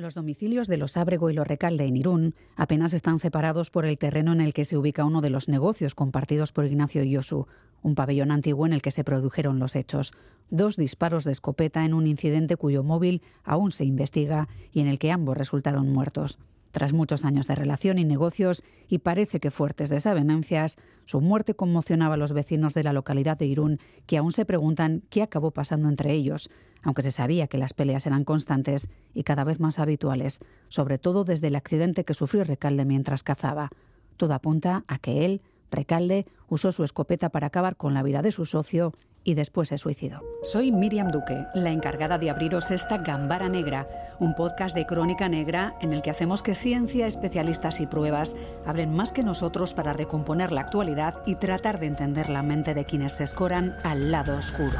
Los domicilios de los Ábrego y los Recalde en Irún apenas están separados por el terreno en el que se ubica uno de los negocios compartidos por Ignacio Yosu, un pabellón antiguo en el que se produjeron los hechos. Dos disparos de escopeta en un incidente cuyo móvil aún se investiga y en el que ambos resultaron muertos. Tras muchos años de relación y negocios, y parece que fuertes desavenencias, su muerte conmocionaba a los vecinos de la localidad de Irún, que aún se preguntan qué acabó pasando entre ellos, aunque se sabía que las peleas eran constantes y cada vez más habituales, sobre todo desde el accidente que sufrió Recalde mientras cazaba. Todo apunta a que él, Recalde, usó su escopeta para acabar con la vida de su socio y después se suicidó. Soy Miriam Duque, la encargada de abriros esta Gambara Negra, un podcast de crónica negra en el que hacemos que ciencia, especialistas y pruebas hablen más que nosotros para recomponer la actualidad y tratar de entender la mente de quienes se escoran al lado oscuro.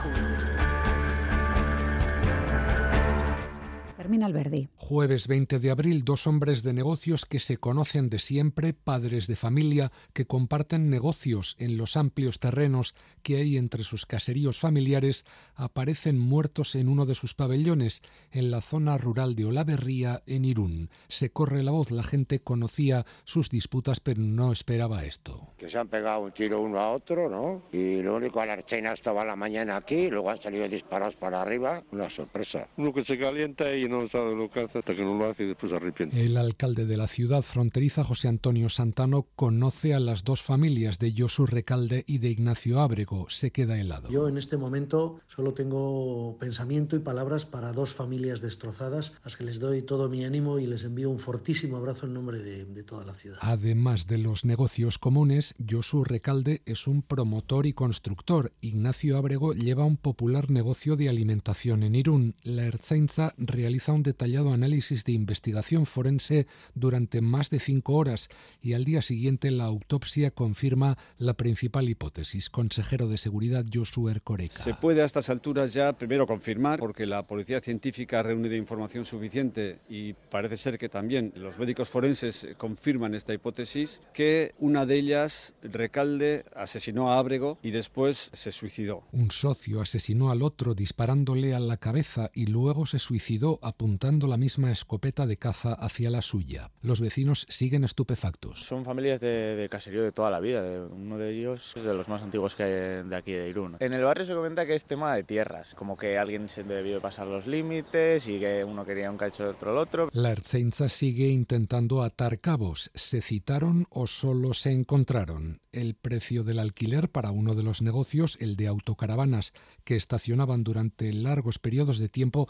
Jueves 20 de abril, dos hombres de negocios que se conocen de siempre, padres de familia, que comparten negocios en los amplios terrenos que hay entre sus caseríos familiares, aparecen muertos en uno de sus pabellones, en la zona rural de Olaverría, en Irún. Se corre la voz, la gente conocía sus disputas, pero no esperaba esto. Que se han pegado un tiro uno a otro, ¿no? Y lo único, a la archena estaba la mañana aquí, luego han salido disparados para arriba, una sorpresa. Uno que se calienta y no sabe lo que hace hasta que no lo hace y después arrepiente. El alcalde de la ciudad fronteriza, José Antonio Santano, conoce a las dos familias de Josu Recalde y de Ignacio Ábrego. Se queda helado. Yo en este momento solo tengo pensamiento y palabras para dos familias destrozadas, a las que les doy todo mi ánimo y les envío un fortísimo abrazo en nombre de, de toda la ciudad. Además de los negocios comunes, Josu Recalde es un promotor y constructor. Ignacio Ábrego lleva un popular negocio de alimentación en Irún. La Erzainza realiza un detallado análisis de investigación forense durante más de cinco horas y al día siguiente la autopsia confirma la principal hipótesis. Consejero de Seguridad Josué Ercoreca. Se puede a estas alturas ya primero confirmar, porque la Policía Científica ha reunido información suficiente y parece ser que también los médicos forenses confirman esta hipótesis, que una de ellas, Recalde, asesinó a Ábrego y después se suicidó. Un socio asesinó al otro disparándole a la cabeza y luego se suicidó a apuntando la misma escopeta de caza hacia la suya. Los vecinos siguen estupefactos. Son familias de, caserío de toda la vida. Uno de ellos es de los más antiguos que hay de aquí de Irún. En el barrio se comenta que es tema de tierras, como que alguien se debió pasar los límites y que uno quería un cacho de otro el otro. La Ertzaintza sigue intentando atar cabos. ¿Se citaron o solo se encontraron? El precio del alquiler para uno de los negocios, el de autocaravanas, que estacionaban durante largos periodos de tiempo,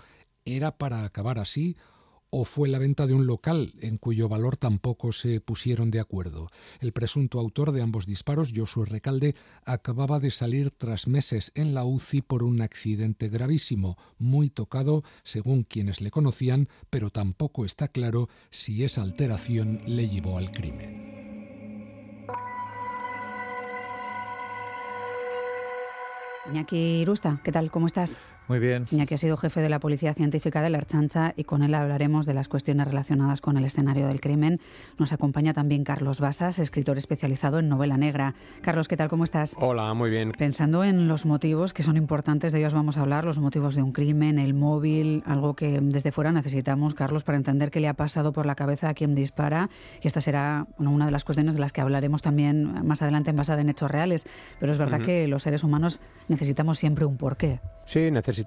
¿Era para acabar así o fue la venta de un local en cuyo valor tampoco se pusieron de acuerdo. El presunto autor de ambos disparos, Josué Recalde, acababa de salir tras meses en la UCI por un accidente gravísimo, muy tocado según quienes le conocían, pero tampoco está claro si esa alteración le llevó al crimen. Iñaki Irusta, ¿qué tal? ¿Cómo estás? Muy bien. que ha sido jefe de la Policía Científica de la Archancha y con él hablaremos de las cuestiones relacionadas con el escenario del crimen. Nos acompaña también Carlos Basas, escritor especializado en novela negra. Carlos, ¿qué tal? ¿Cómo estás? Hola, muy bien. Pensando en los motivos que son importantes, de ellos vamos a hablar, los motivos de un crimen, el móvil, algo que desde fuera necesitamos, Carlos, para entender qué le ha pasado por la cabeza a quien dispara. Y esta será una de las cuestiones de las que hablaremos también más adelante en basada en hechos reales. Pero es verdad que los seres humanos necesitamos siempre un porqué. Sí, necesitamos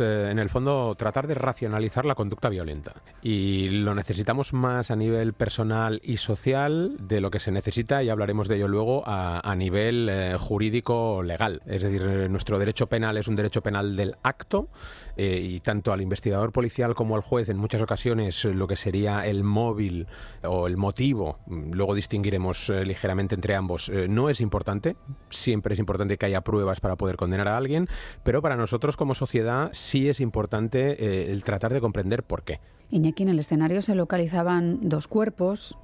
eh, en el fondo tratar de racionalizar la conducta violenta y lo necesitamos más a nivel personal y social de lo que se necesita y hablaremos de ello luego a, nivel eh, jurídico legal. Es decir, nuestro derecho penal es un derecho penal del acto eh, y tanto al investigador policial como al juez en muchas ocasiones lo que sería el móvil o el motivo, luego distinguiremos ligeramente entre ambos, no es importante. Siempre es importante que haya pruebas para poder condenar a alguien, pero para nosotros como sociedad sí es importante eh, el tratar de comprender por qué. Iñaki, en el escenario se localizaban dos cuerpos,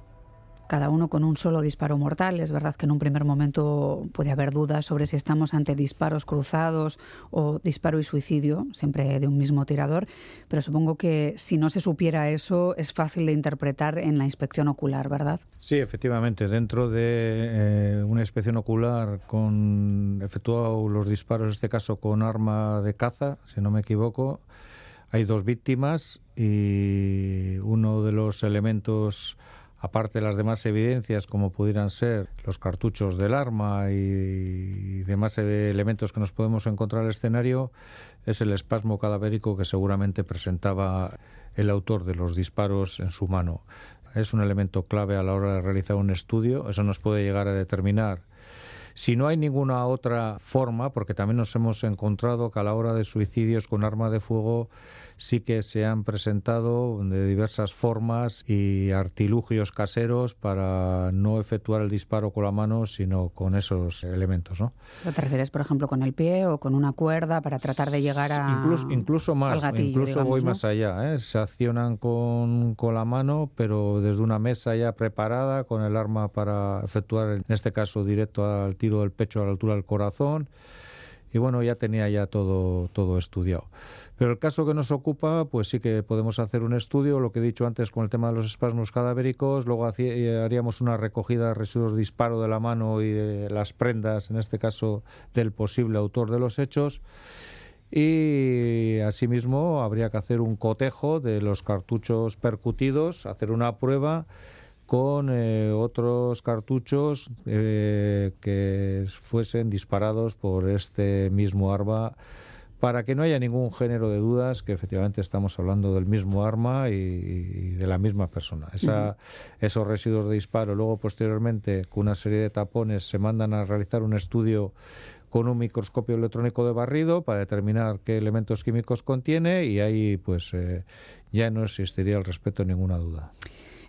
cada uno con un solo disparo mortal. Es verdad que en un primer momento puede haber dudas sobre si estamos ante disparos cruzados o disparo y suicidio, siempre de un mismo tirador, pero supongo que si no se supiera eso es fácil de interpretar en la inspección ocular, ¿verdad? Sí, efectivamente. Dentro de eh, una inspección ocular con efectuado los disparos, en este caso con arma de caza, si no me equivoco, hay dos víctimas y uno los elementos aparte de las demás evidencias como pudieran ser los cartuchos del arma y demás elementos que nos podemos encontrar en el escenario, es el espasmo cadavérico que seguramente presentaba el autor de los disparos en su mano. Es un elemento clave a la hora de realizar un estudio, eso nos puede llegar a determinar si no hay ninguna otra forma, porque también nos hemos encontrado que a la hora de suicidios con arma de fuego sí que se han presentado de diversas formas y artilugios caseros para no efectuar el disparo con la mano, sino con esos elementos. ¿no? ¿Te refieres, por ejemplo, con el pie o con una cuerda para tratar de llegar a. Incluso, incluso más, incluso voy más allá. ¿eh? Se accionan con, con la mano, pero desde una mesa ya preparada, con el arma para efectuar, en este caso, directo al tiro del pecho a la altura del corazón. Y bueno, ya tenía ya todo, todo estudiado. Pero el caso que nos ocupa, pues sí que podemos hacer un estudio, lo que he dicho antes con el tema de los espasmos cadavéricos, luego eh, haríamos una recogida de residuos de disparo de la mano y de las prendas, en este caso del posible autor de los hechos. Y asimismo habría que hacer un cotejo de los cartuchos percutidos, hacer una prueba con eh, otros cartuchos eh, que fuesen disparados por este mismo arma para que no haya ningún género de dudas que efectivamente estamos hablando del mismo arma y, de la misma persona. Esos residuos de disparo, luego posteriormente, con una serie de tapones, se mandan a realizar un estudio con un microscopio electrónico de barrido para determinar qué elementos químicos contiene y ahí pues eh, ya no existiría al respecto ninguna duda.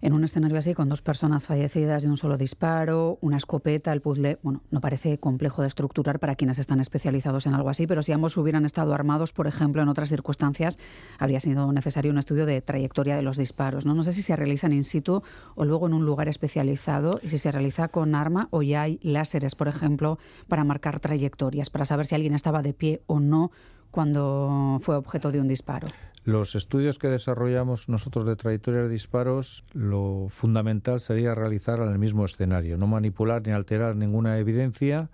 En un escenario así, con dos personas fallecidas y un solo disparo, una escopeta, el puzzle, bueno, no parece complejo de estructurar para quienes están especializados en algo así, pero si ambos hubieran estado armados, por ejemplo, en otras circunstancias, habría sido necesario un estudio de trayectoria de los disparos. No, no sé si se realizan in situ o luego en un lugar especializado y si se realiza con arma o ya hay láseres, por ejemplo, para marcar trayectorias, para saber si alguien estaba de pie o no cuando fue objeto de un disparo. Los estudios que desarrollamos nosotros de trayectoria de disparos, lo fundamental sería realizar en el mismo escenario, no manipular ni alterar ninguna evidencia,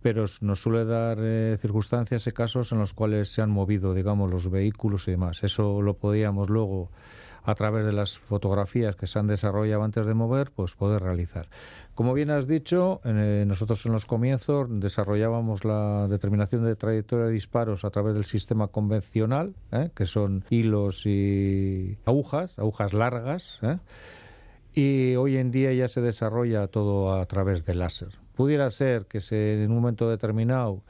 pero nos suele dar eh, circunstancias y casos en los cuales se han movido, digamos, los vehículos y demás. Eso lo podíamos luego a través de las fotografías que se han desarrollado antes de mover, pues poder realizar. Como bien has dicho, eh, nosotros en los comienzos desarrollábamos la determinación de trayectoria de disparos a través del sistema convencional, ¿eh? que son hilos y agujas, agujas largas, ¿eh? y hoy en día ya se desarrolla todo a través del láser. Pudiera ser que se, en un momento determinado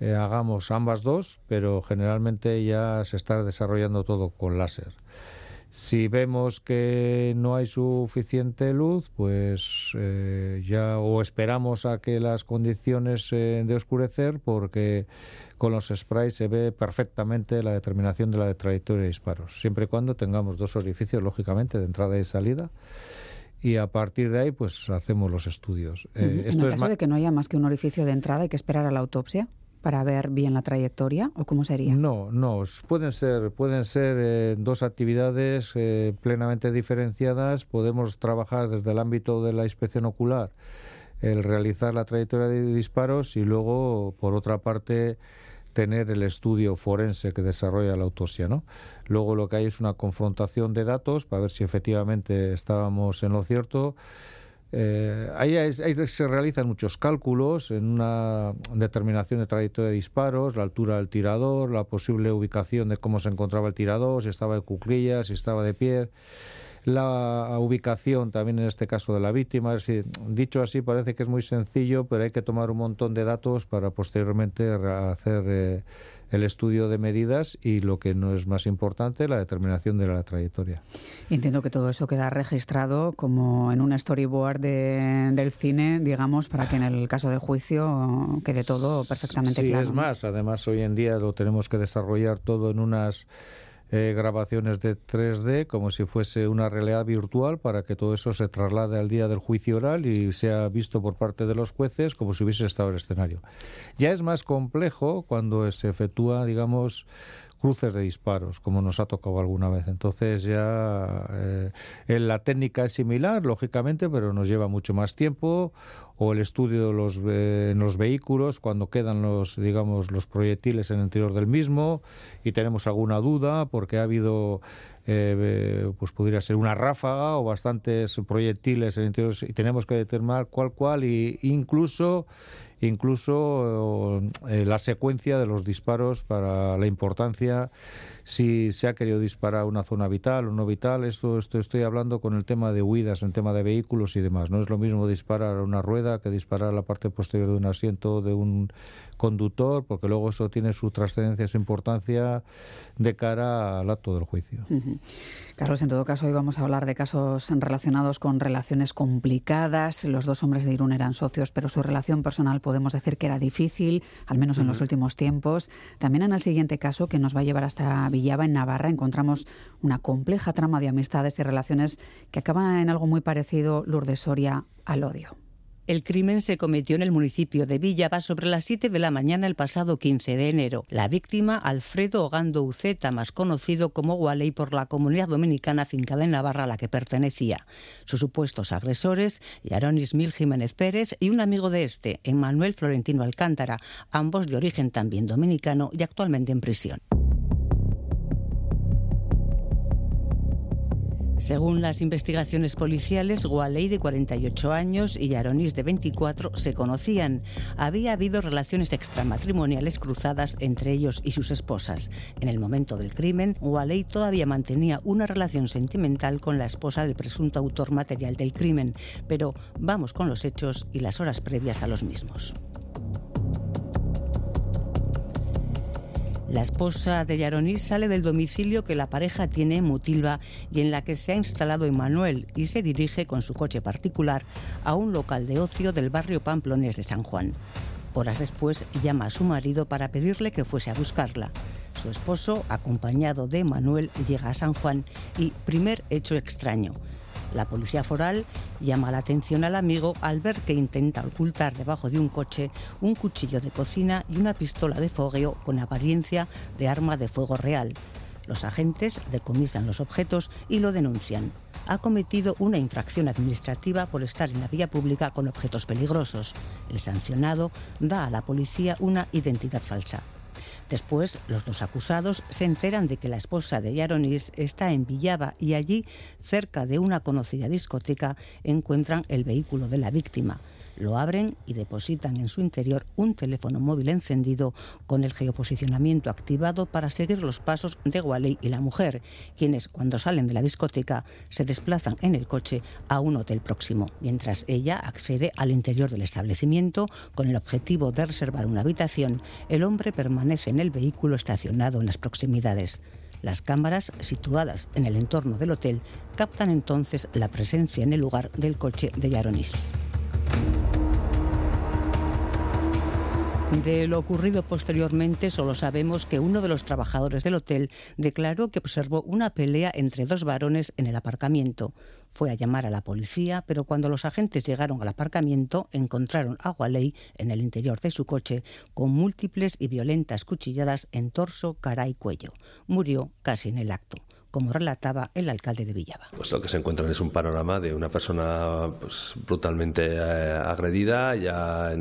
hagamos ambas dos, pero generalmente ya se está desarrollando todo con láser. Si vemos que no hay suficiente luz, pues eh, ya o esperamos a que las condiciones eh, de oscurecer, porque con los sprays se ve perfectamente la determinación de la trayectoria de disparos, siempre y cuando tengamos dos orificios, lógicamente, de entrada y salida y a partir de ahí pues hacemos los estudios. Eh, esto en caso de que no haya más que un orificio de entrada, hay que esperar a la autopsia para ver bien la trayectoria o cómo sería? No, no, pueden ser, pueden ser eh, dos actividades eh, plenamente diferenciadas. Podemos trabajar desde el ámbito de la inspección ocular, el realizar la trayectoria de disparos y luego, por otra parte, tener el estudio forense que desarrolla la autopsia, ¿no? Luego lo que hay es una confrontación de datos para ver si efectivamente estábamos en lo cierto eh, ahí, se realizan muchos cálculos en una determinación de trayectoria de disparos, la altura del tirador, la posible ubicación de cómo se encontraba el tirador, si estaba de cuclillas, si estaba de pie, la ubicación también en este caso de la víctima. dicho así parece que es muy sencillo, pero hay que tomar un montón de datos para posteriormente hacer eh, el estudio de medidas y lo que no es más importante, la determinación de la trayectoria. Entiendo que todo eso queda registrado como en un storyboard del cine, digamos, para que en el caso de juicio quede todo perfectamente claro. Sí, es más, además hoy en día lo tenemos que desarrollar todo en unas eh, grabaciones de 3D como si fuese una realidad virtual para que todo eso se traslade al día del juicio oral y sea visto por parte de los jueces como si hubiese estado el escenario. Ya es más complejo cuando se efectúa, digamos, cruces de disparos, como nos ha tocado alguna vez. Entonces ya eh, la técnica es similar, lógicamente, pero nos lleva mucho más tiempo. O el estudio de los, en los vehículos, cuando quedan los, digamos, los proyectiles en el interior del mismo y tenemos alguna duda porque ha habido eh, pues podría ser una ráfaga o bastantes proyectiles en interior y tenemos que determinar cuál cuál y incluso incluso eh, la secuencia de los disparos para la importancia si se ha querido disparar una zona vital o no vital. Esto, esto estoy hablando con el tema de huidas, el tema de vehículos y demás. No es lo mismo disparar una rueda que disparar la parte posterior de un asiento de un conductor, porque luego eso tiene su trascendencia, su importancia de cara al acto del juicio. Carlos, en todo caso, hoy vamos a hablar de casos relacionados con relaciones complicadas. Los dos hombres de Irún eran socios, pero su relación personal podemos decir que era difícil, al menos en los últimos tiempos. También en el siguiente caso, que nos va a llevar hasta Villaba, en Navarra, encontramos una compleja trama de amistades y relaciones que acaba en algo muy parecido, Lourdes Soria, al odio. El crimen se cometió en el municipio de Villaba sobre las 7 de la mañana el pasado 15 de enero. La víctima, Alfredo Ogando Uceta, más conocido como Waley por la comunidad dominicana fincada en Navarra a la que pertenecía. Sus supuestos agresores, Yaron Ismil Jiménez Pérez y un amigo de este, Emmanuel Florentino Alcántara, ambos de origen también dominicano y actualmente en prisión. Según las investigaciones policiales, Waley, de 48 años, y Aronis, de 24, se conocían. Había habido relaciones extramatrimoniales cruzadas entre ellos y sus esposas. En el momento del crimen, Waley todavía mantenía una relación sentimental con la esposa del presunto autor material del crimen. Pero vamos con los hechos y las horas previas a los mismos. La esposa de Yaronis sale del domicilio que la pareja tiene en Mutilva y en la que se ha instalado Emanuel y se dirige con su coche particular a un local de ocio del barrio Pamplones de San Juan. Horas después llama a su marido para pedirle que fuese a buscarla. Su esposo, acompañado de Emanuel, llega a San Juan y primer hecho extraño. La policía foral llama la atención al amigo al ver que intenta ocultar debajo de un coche un cuchillo de cocina y una pistola de fogueo con apariencia de arma de fuego real. Los agentes decomisan los objetos y lo denuncian. Ha cometido una infracción administrativa por estar en la vía pública con objetos peligrosos. El sancionado da a la policía una identidad falsa. Después, los dos acusados se enteran de que la esposa de Yaronis está en Villaba y allí, cerca de una conocida discoteca, encuentran el vehículo de la víctima. Lo abren y depositan en su interior un teléfono móvil encendido con el geoposicionamiento activado para seguir los pasos de Waley y la mujer, quienes cuando salen de la discoteca se desplazan en el coche a un hotel próximo, mientras ella accede al interior del establecimiento con el objetivo de reservar una habitación. El hombre permanece en el vehículo estacionado en las proximidades. Las cámaras situadas en el entorno del hotel captan entonces la presencia en el lugar del coche de Yaronis. De lo ocurrido posteriormente solo sabemos que uno de los trabajadores del hotel declaró que observó una pelea entre dos varones en el aparcamiento. Fue a llamar a la policía, pero cuando los agentes llegaron al aparcamiento encontraron a Waley en el interior de su coche con múltiples y violentas cuchilladas en torso, cara y cuello. Murió casi en el acto como relataba el alcalde de Villaba. Pues lo que se encuentran es un panorama de una persona pues, brutalmente eh, agredida, ya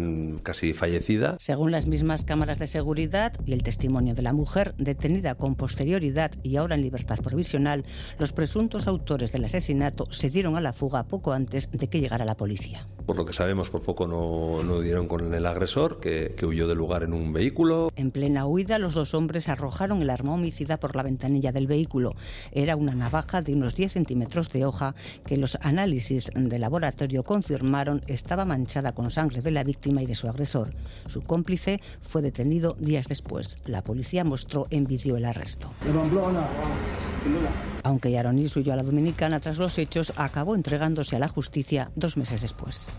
casi fallecida. Según las mismas cámaras de seguridad y el testimonio de la mujer, detenida con posterioridad y ahora en libertad provisional, los presuntos autores del asesinato se dieron a la fuga poco antes de que llegara la policía. Por lo que sabemos, por poco no, dieron con el agresor, que, que huyó del lugar en un vehículo. En plena huida, los dos hombres arrojaron el arma homicida por la ventanilla del vehículo. Era una navaja de unos 10 centímetros de hoja que los análisis de laboratorio confirmaron estaba manchada con sangre de la víctima y de su agresor. Su cómplice fue detenido días después. La policía mostró en vídeo el arresto. Aunque Yaronis huyó a la dominicana tras los hechos, acabó entregándose a la justicia dos meses después.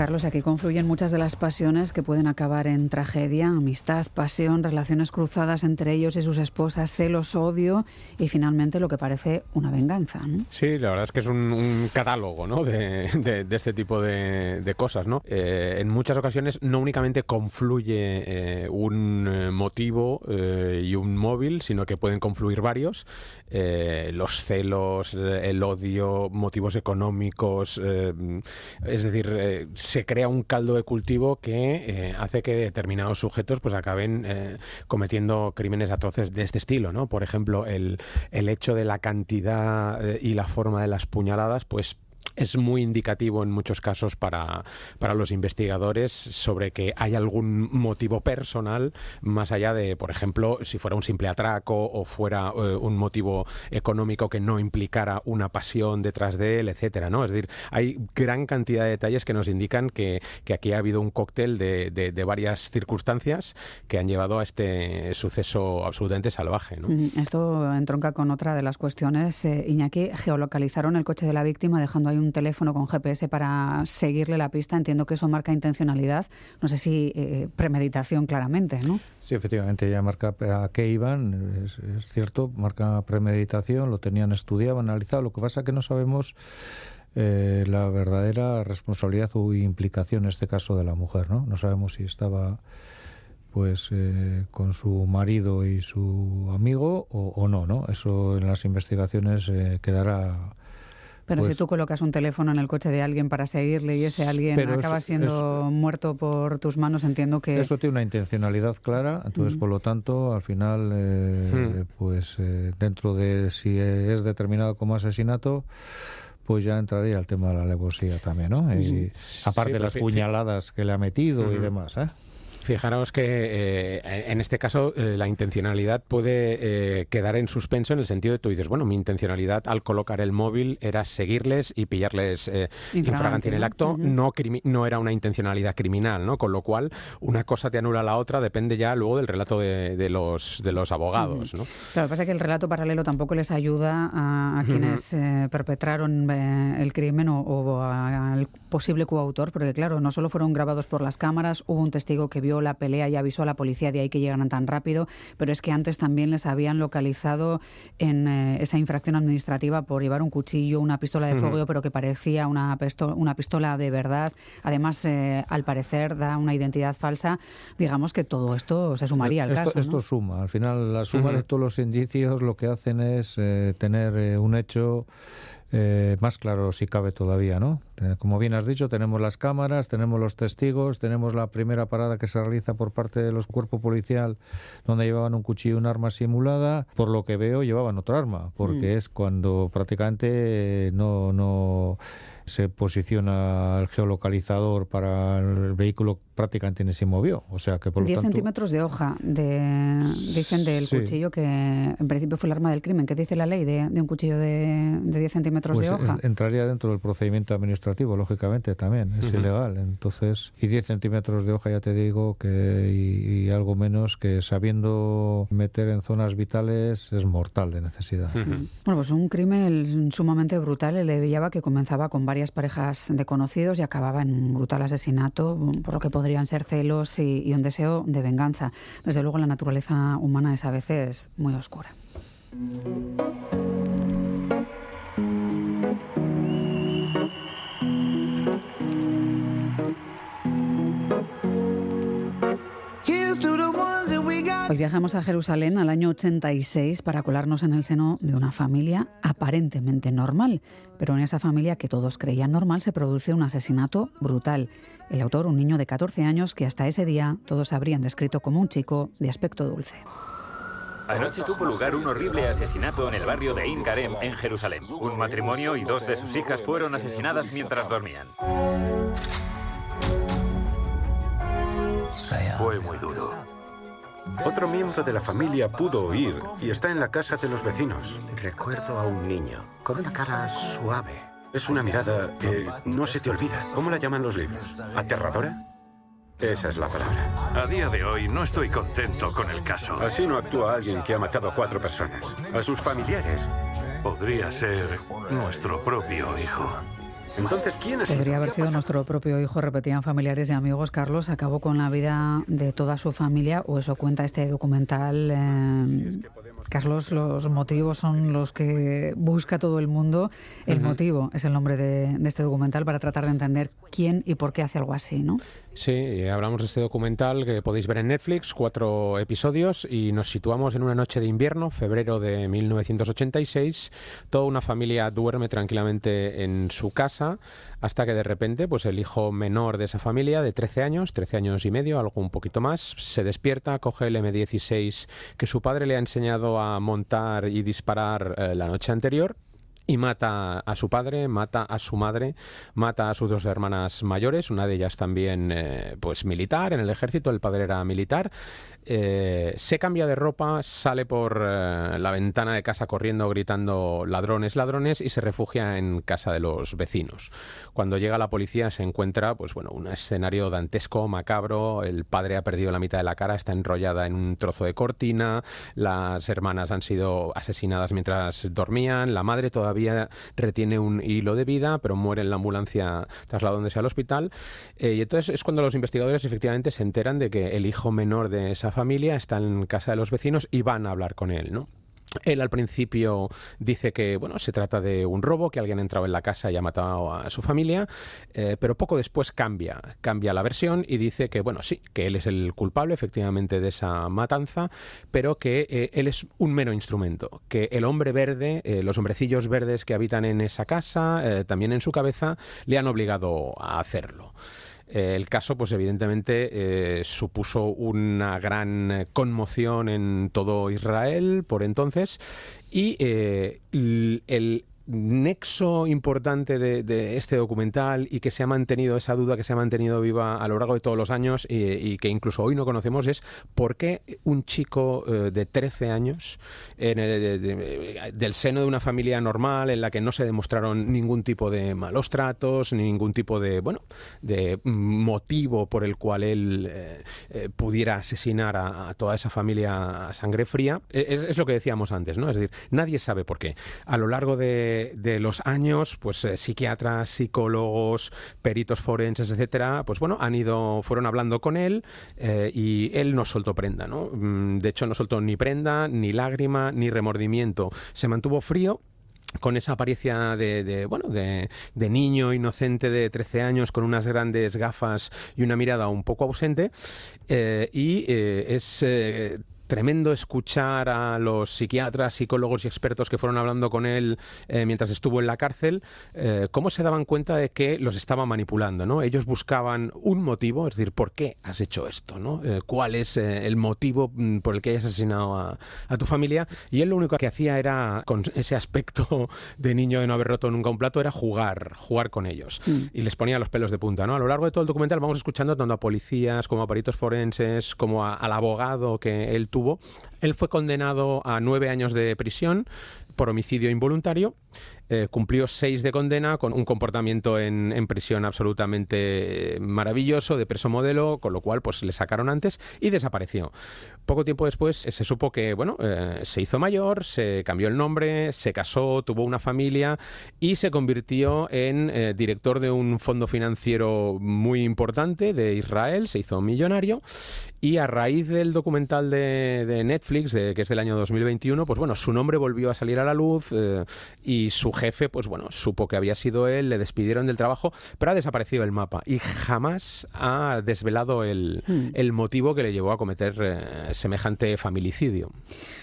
Carlos, aquí confluyen muchas de las pasiones que pueden acabar en tragedia, amistad, pasión, relaciones cruzadas entre ellos y sus esposas, celos, odio y finalmente lo que parece una venganza. Sí, la verdad es que es un, catálogo ¿no? de, este tipo de, cosas. ¿no? Eh, en muchas ocasiones no únicamente confluye eh, un eh, motivo y un móvil, sino que pueden confluir varios. los celos, el odio, motivos económicos, es decir, se crea un caldo de cultivo que hace que determinados sujetos pues acaben cometiendo crímenes atroces de este estilo, ¿no? Por ejemplo, el, el hecho de la cantidad y la forma de las puñaladas, pues es muy indicativo en muchos casos para, para, los investigadores sobre que hay algún motivo personal más allá de, por ejemplo, si fuera un simple atraco o fuera eh, un motivo económico que no implicara una pasión detrás de él, etcétera, ¿no? Es decir, hay gran cantidad de detalles que nos indican que, que aquí ha habido un cóctel de, de, varias circunstancias que han llevado a este suceso absolutamente salvaje, ¿no? Esto entronca con otra de las cuestiones. Eh, Iñaki, geolocalizaron el coche de la víctima dejando ahí un teléfono con GPS para seguirle la pista. Entiendo que eso marca intencionalidad. No sé si eh, premeditación claramente, ¿no? Sí, efectivamente, ya marca a qué iban. Es, cierto, marca premeditación, lo tenían estudiado, analizado. Lo que pasa es que no sabemos eh, la verdadera responsabilidad o implicación en este caso de la mujer, ¿no? No sabemos si estaba pues eh, con su marido y su amigo o, no, ¿no? Eso en las investigaciones quedará pero si pues tú colocas un teléfono en el coche de alguien para seguirle y ese alguien acaba siendo muerto por tus manos, entiendo que... Eso tiene una intencionalidad clara, entonces por lo tanto, al final, eh, pues eh, dentro de si es determinado como asesinato, pues ya entraría el tema de la alevosía también, ¿no? Y, aparte de las puñaladas que le ha metido y demás, ¿eh? Fijaros que eh, en este caso eh, la intencionalidad puede eh, quedar en suspenso en el sentido de tú dices, bueno, mi intencionalidad al colocar el móvil era seguirles y pillarles infragante en el acto, no, no era una intencionalidad criminal, ¿no? Con lo cual, una cosa te anula la otra, depende ya luego del relato de, los, de los abogados, ¿no? Claro, lo que pasa es que el relato paralelo tampoco les ayuda a, quienes perpetraron el crimen o, al posible coautor, porque claro, no solo fueron grabados por las cámaras, hubo un testigo que vio la pelea y avisó a la policía, de ahí que llegaran tan rápido, pero es que antes también les habían localizado en eh, esa infracción administrativa por llevar un cuchillo, una pistola de fuego, pero que parecía una, una pistola de verdad. Además, eh, al parecer, da una identidad falsa. Digamos que todo esto se sumaría al esto, caso. Esto suma. Al final, la suma de todos los indicios lo que hacen es eh, tener un hecho eh, más claro si cabe todavía, ¿no? Eh, como bien has dicho, tenemos las cámaras, tenemos los testigos, tenemos la primera parada que se realiza por parte de los cuerpos policial donde llevaban un cuchillo y un arma simulada. Por lo que veo, llevaban otra arma, porque mm. es cuando prácticamente no, no se posiciona el geolocalizador para el vehículo prácticamente ni se movió. O sea que por 10 tanto... centímetros de hoja, de, dicen del cuchillo, que en principio fue el arma del crimen. ¿Qué dice la ley de, un cuchillo de, de 10 centímetros de pues hoja? entraría dentro del procedimiento administrativo, lógicamente también. Es ilegal. Entonces, y 10 centímetros de hoja, ya te digo, que y, algo menos que sabiendo meter en zonas vitales es mortal de necesidad. Bueno, pues un crimen sumamente brutal, el de Villaba, que comenzaba con varias parejas de conocidos y acababa en un brutal asesinato, por lo que podría podrían ser celos y, un deseo de venganza. Desde luego la naturaleza humana es a veces muy oscura. Hoy viajamos a Jerusalén al año 86 para colarnos en el seno de una familia aparentemente normal, pero en esa familia que todos creían normal se produce un asesinato brutal. El autor, un niño de 14 años que hasta ese día todos habrían descrito como un chico de aspecto dulce. Anoche tuvo lugar un horrible asesinato en el barrio de In Karem, en Jerusalén. Un matrimonio y dos de sus hijas fueron asesinadas mientras dormían. Fue muy duro. Otro miembro de la familia pudo huir y está en la casa de los vecinos. Recuerdo a un niño con una cara suave. Es una mirada que no se te olvida. ¿Cómo la llaman los libros? ¿Aterradora? Esa es la palabra. A día de hoy no estoy contento con el caso. Así no actúa alguien que ha matado a cuatro personas. A sus familiares. Podría ser nuestro propio hijo. Entonces, ¿quién es? Podría haber sido nuestro propio hijo, repetían familiares y amigos. Carlos acabó con la vida de toda su familia, o eso cuenta este documental. Eh, Carlos, los motivos son los que busca todo el mundo. El motivo es el nombre de, este documental para tratar de entender quién y por qué hace algo así, ¿no? Sí, hablamos de este documental que podéis ver en Netflix, cuatro episodios, y nos situamos en una noche de invierno, febrero de 1986. Toda una familia duerme tranquilamente en su casa hasta que de repente pues el hijo menor de esa familia, de 13 años, 13 años y medio, algo un poquito más, se despierta, coge el M16 que su padre le ha enseñado a montar y disparar eh, la noche anterior y mata a su padre, mata a su madre, mata a sus dos hermanas mayores, una de ellas también eh, pues militar en el ejército, el padre era militar, eh, se cambia de ropa, sale por eh, la ventana de casa corriendo, gritando ladrones, ladrones y se refugia en casa de los vecinos. Cuando llega la policía se encuentra pues bueno, un escenario dantesco, macabro, el padre ha perdido la mitad de la cara, está enrollada en un trozo de cortina, las hermanas han sido asesinadas mientras dormían, la madre todavía retiene un hilo de vida, pero muere en la ambulancia trasladándose al hospital. Eh, y entonces es cuando los investigadores efectivamente se enteran de que el hijo menor de esa familia está en casa de los vecinos y van a hablar con él, ¿no? Él al principio dice que bueno se trata de un robo, que alguien ha entrado en la casa y ha matado a su familia, eh, pero poco después cambia, cambia la versión y dice que bueno sí, que él es el culpable efectivamente de esa matanza, pero que eh, él es un mero instrumento, que el hombre verde, eh, los hombrecillos verdes que habitan en esa casa, también en su cabeza, le han obligado a hacerlo. Eh, el caso, pues evidentemente, eh, supuso una gran conmoción en todo Israel por entonces y eh, el, nexo importante de, este documental y que se ha mantenido, esa duda que se ha mantenido viva a lo largo de todos los años y, que incluso hoy no conocemos es por qué un chico eh, de 13 años en del seno de una familia normal en la que no se demostraron ningún tipo de malos tratos, ni ningún tipo de, bueno, de motivo por el cual él eh, eh, pudiera asesinar a, toda esa familia a sangre fría, es, es lo que decíamos antes, ¿no? Es decir, nadie sabe por qué. A lo largo de de, los años, pues eh, psiquiatras, psicólogos, peritos forenses, etcétera, pues bueno, han ido, fueron hablando con él eh, y él no soltó prenda, ¿no? Mm, de hecho, no soltó ni prenda, ni lágrima, ni remordimiento. Se mantuvo frío con esa apariencia de, bueno de, niño inocente de 13 años con unas grandes gafas y una mirada un poco ausente eh, y es tremendo escuchar a los psiquiatras, psicólogos y expertos que fueron hablando con él eh, mientras estuvo en la cárcel, eh, cómo se daban cuenta de que los estaba manipulando, ¿no? Ellos buscaban un motivo, es decir, ¿por qué has hecho esto, no? Eh, ¿Cuál es el motivo mm, por el que hayas asesinado a, tu familia? Y él lo único que hacía era, con ese aspecto de niño de no haber roto nunca un plato, era jugar, jugar con ellos. Mm. Y les ponía los pelos de punta, ¿no? A lo largo de todo el documental vamos escuchando tanto a policías como a peritos forenses, como al abogado que él tuvo él fue condenado a nueve años de prisión por homicidio involuntario eh, cumplió seis de condena con un comportamiento en, prisión absolutamente eh, maravilloso, de preso modelo, con lo cual pues le sacaron antes y desapareció. Poco tiempo después eh, se supo que, bueno, se hizo mayor, se cambió el nombre, se casó, tuvo una familia y se convirtió en director de un fondo financiero muy importante de Israel, se hizo millonario y a raíz del documental de, Netflix, de, que es del año 2021, pues bueno, su nombre volvió a salir a la luz y su jefe, pues bueno, supo que había sido él, le despidieron del trabajo, pero ha desaparecido el mapa y jamás ha desvelado el, hmm. motivo que le llevó a cometer eh, semejante familicidio.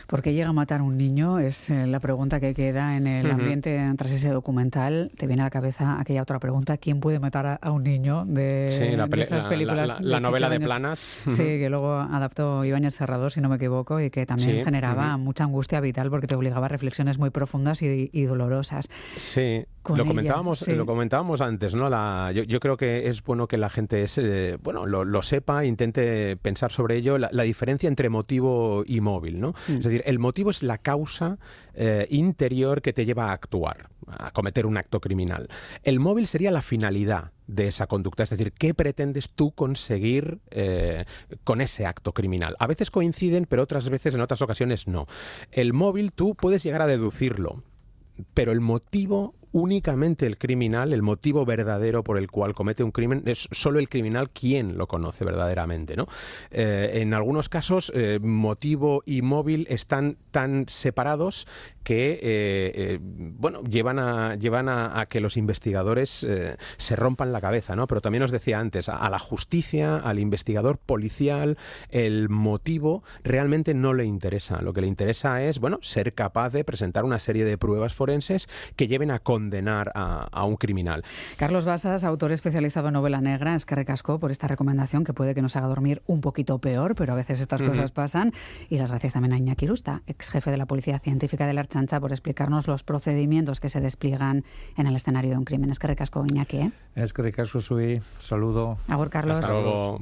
¿Por qué llega a matar a un niño? Es eh, la pregunta que queda en el ambiente tras ese documental. Te viene a la cabeza aquella otra pregunta, ¿quién puede matar a, un niño de, la, esas películas? La, novela de Planas. Sí, que luego adaptó Ibáñez Serrador, si no me equivoco, y que también generaba mucha angustia vital porque te obligaba a reflexiones muy profundas y dolorosas. Sí, lo comentábamos, lo comentábamos antes, ¿no? La, yo, creo que es bueno que la gente es, eh, bueno, lo, sepa, intente pensar sobre ello, la, diferencia entre motivo y móvil, ¿no? Mm. Es decir, el motivo es la causa eh, interior que te lleva a actuar, a cometer un acto criminal. El móvil sería la finalidad de esa conducta, es decir, qué pretendes tú conseguir eh, con ese acto criminal. A veces coinciden, pero otras veces, en otras ocasiones, no. El móvil tú puedes llegar a deducirlo pero el motivo únicamente el criminal, el motivo verdadero por el cual comete un crimen, es solo el criminal quien lo conoce verdaderamente. ¿no? Eh, en algunos casos, eh, motivo y móvil están tan separados que eh, bueno, llevan, a, llevan a, que los investigadores se rompan la cabeza, ¿no? Pero también os decía antes, a, la justicia, al investigador policial, el motivo realmente no le interesa. Lo que le interesa es, bueno, ser capaz de presentar una serie de pruebas forenses que lleven a condenar a, un criminal. Carlos Basas, autor especializado en novela negra, es que recascó por esta recomendación que puede que nos haga dormir un poquito peor, pero a veces estas cosas pasan. Y las gracias también a Iñaki Rusta, ex jefe de la Policía Científica de la Chancha por explicarnos los procedimientos que se despliegan en el escenario de un crimen. Es que recasco, Iñaki. ¿eh? Es que recasco, soy. Saludo. Agur, Carlos. Hasta luego.